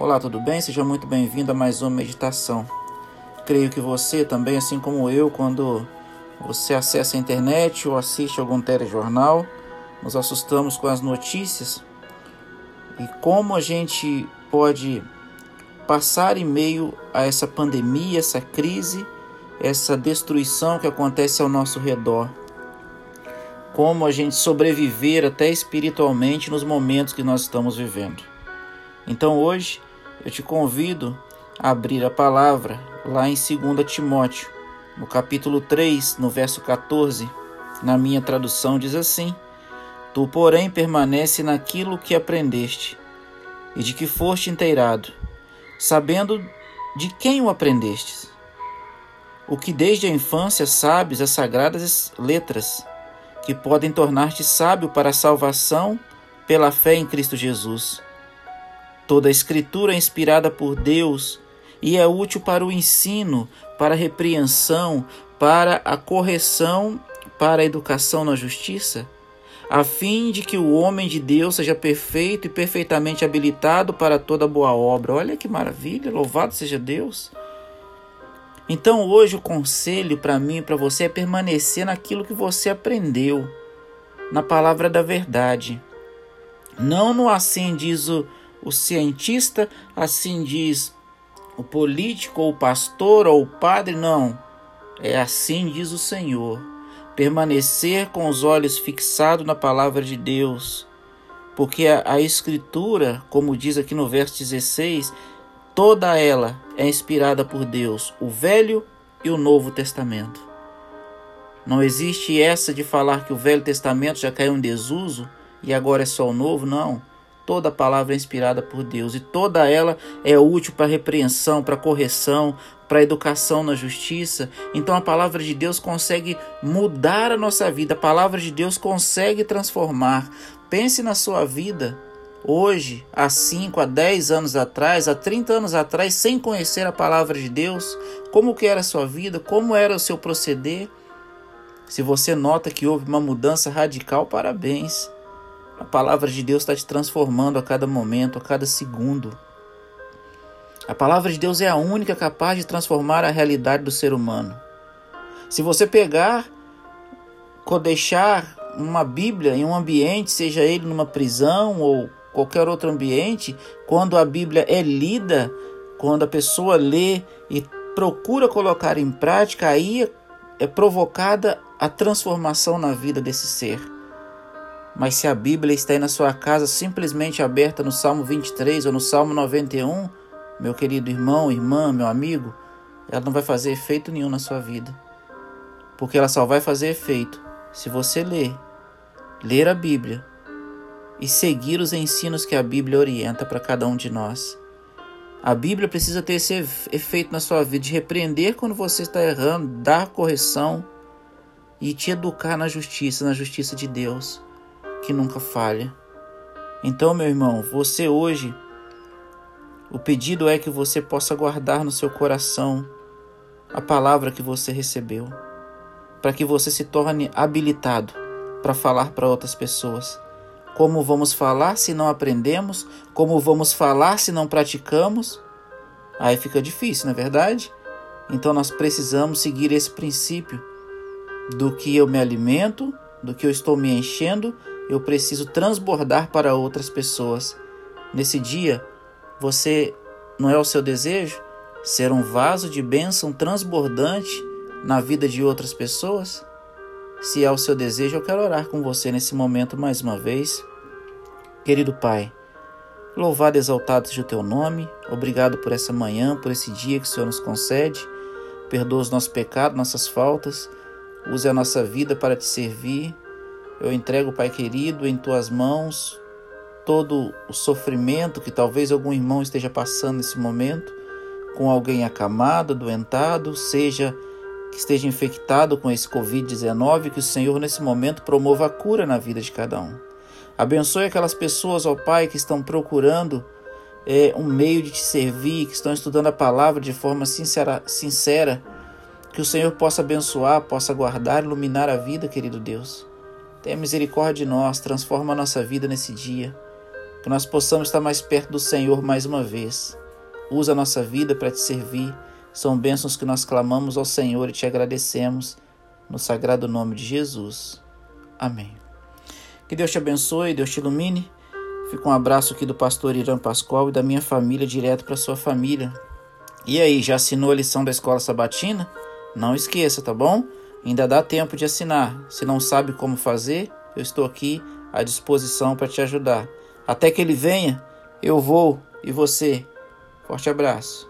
Olá, tudo bem? Seja muito bem-vindo a mais uma meditação. Creio que você também, assim como eu, quando você acessa a internet ou assiste algum telejornal, nos assustamos com as notícias e como a gente pode passar em meio a essa pandemia, essa crise, essa destruição que acontece ao nosso redor. Como a gente sobreviver até espiritualmente nos momentos que nós estamos vivendo. Então hoje eu te convido a abrir a palavra lá em 2 Timóteo, no capítulo 3, no verso 14. Na minha tradução diz assim: Tu, porém, permanece naquilo que aprendeste e de que foste inteirado, sabendo de quem o aprendestes. O que desde a infância sabes as sagradas letras, que podem tornar-te sábio para a salvação pela fé em Cristo Jesus. Toda a Escritura é inspirada por Deus e é útil para o ensino, para a repreensão, para a correção, para a educação na justiça, a fim de que o homem de Deus seja perfeito e perfeitamente habilitado para toda boa obra. Olha que maravilha, louvado seja Deus. Então hoje o conselho para mim e para você é permanecer naquilo que você aprendeu, na palavra da verdade. Não no assim diz o o cientista, assim diz o político, ou o pastor, ou o padre, não. É assim diz o Senhor. Permanecer com os olhos fixados na palavra de Deus. Porque a, a Escritura, como diz aqui no verso 16, toda ela é inspirada por Deus, o Velho e o Novo Testamento. Não existe essa de falar que o Velho Testamento já caiu em desuso e agora é só o Novo, não. Toda palavra é inspirada por Deus e toda ela é útil para repreensão, para correção, para educação na justiça. Então a palavra de Deus consegue mudar a nossa vida, a palavra de Deus consegue transformar. Pense na sua vida hoje, há 5, há 10 anos atrás, há 30 anos atrás, sem conhecer a palavra de Deus, como que era a sua vida, como era o seu proceder. Se você nota que houve uma mudança radical, parabéns. A palavra de Deus está te transformando a cada momento, a cada segundo. A palavra de Deus é a única capaz de transformar a realidade do ser humano. Se você pegar, deixar uma Bíblia em um ambiente, seja ele numa prisão ou qualquer outro ambiente, quando a Bíblia é lida, quando a pessoa lê e procura colocar em prática, aí é provocada a transformação na vida desse ser. Mas se a Bíblia está aí na sua casa simplesmente aberta no Salmo 23 ou no Salmo 91, meu querido irmão, irmã, meu amigo, ela não vai fazer efeito nenhum na sua vida. Porque ela só vai fazer efeito se você ler, ler a Bíblia e seguir os ensinos que a Bíblia orienta para cada um de nós. A Bíblia precisa ter esse efeito na sua vida de repreender quando você está errando, dar correção e te educar na justiça, na justiça de Deus que nunca falha. Então, meu irmão, você hoje, o pedido é que você possa guardar no seu coração a palavra que você recebeu, para que você se torne habilitado para falar para outras pessoas. Como vamos falar se não aprendemos? Como vamos falar se não praticamos? Aí fica difícil, não é verdade? Então nós precisamos seguir esse princípio do que eu me alimento, do que eu estou me enchendo eu preciso transbordar para outras pessoas. Nesse dia, você não é o seu desejo ser um vaso de bênção transbordante na vida de outras pessoas? Se é o seu desejo, eu quero orar com você nesse momento mais uma vez. Querido Pai, louvado e exaltado seja o teu nome. Obrigado por essa manhã, por esse dia que o Senhor nos concede. Perdoa os nossos pecados, nossas faltas. Use a nossa vida para te servir. Eu entrego, Pai querido, em tuas mãos todo o sofrimento que talvez algum irmão esteja passando nesse momento, com alguém acamado, doentado, seja que esteja infectado com esse Covid-19, que o Senhor nesse momento promova a cura na vida de cada um. Abençoe aquelas pessoas, ó Pai, que estão procurando é, um meio de te servir, que estão estudando a palavra de forma sincera, sincera. Que o Senhor possa abençoar, possa guardar, iluminar a vida, querido Deus. Tenha misericórdia de nós, transforma a nossa vida nesse dia. que nós possamos estar mais perto do Senhor mais uma vez. Usa a nossa vida para te servir. São bênçãos que nós clamamos ao Senhor e te agradecemos no sagrado nome de Jesus. Amém. Que Deus te abençoe, Deus te ilumine. Fica um abraço aqui do pastor Irã Pascoal e da minha família direto para sua família. E aí, já assinou a lição da escola sabatina? Não esqueça, tá bom? Ainda dá tempo de assinar. Se não sabe como fazer, eu estou aqui à disposição para te ajudar. Até que ele venha, eu vou e você. Forte abraço.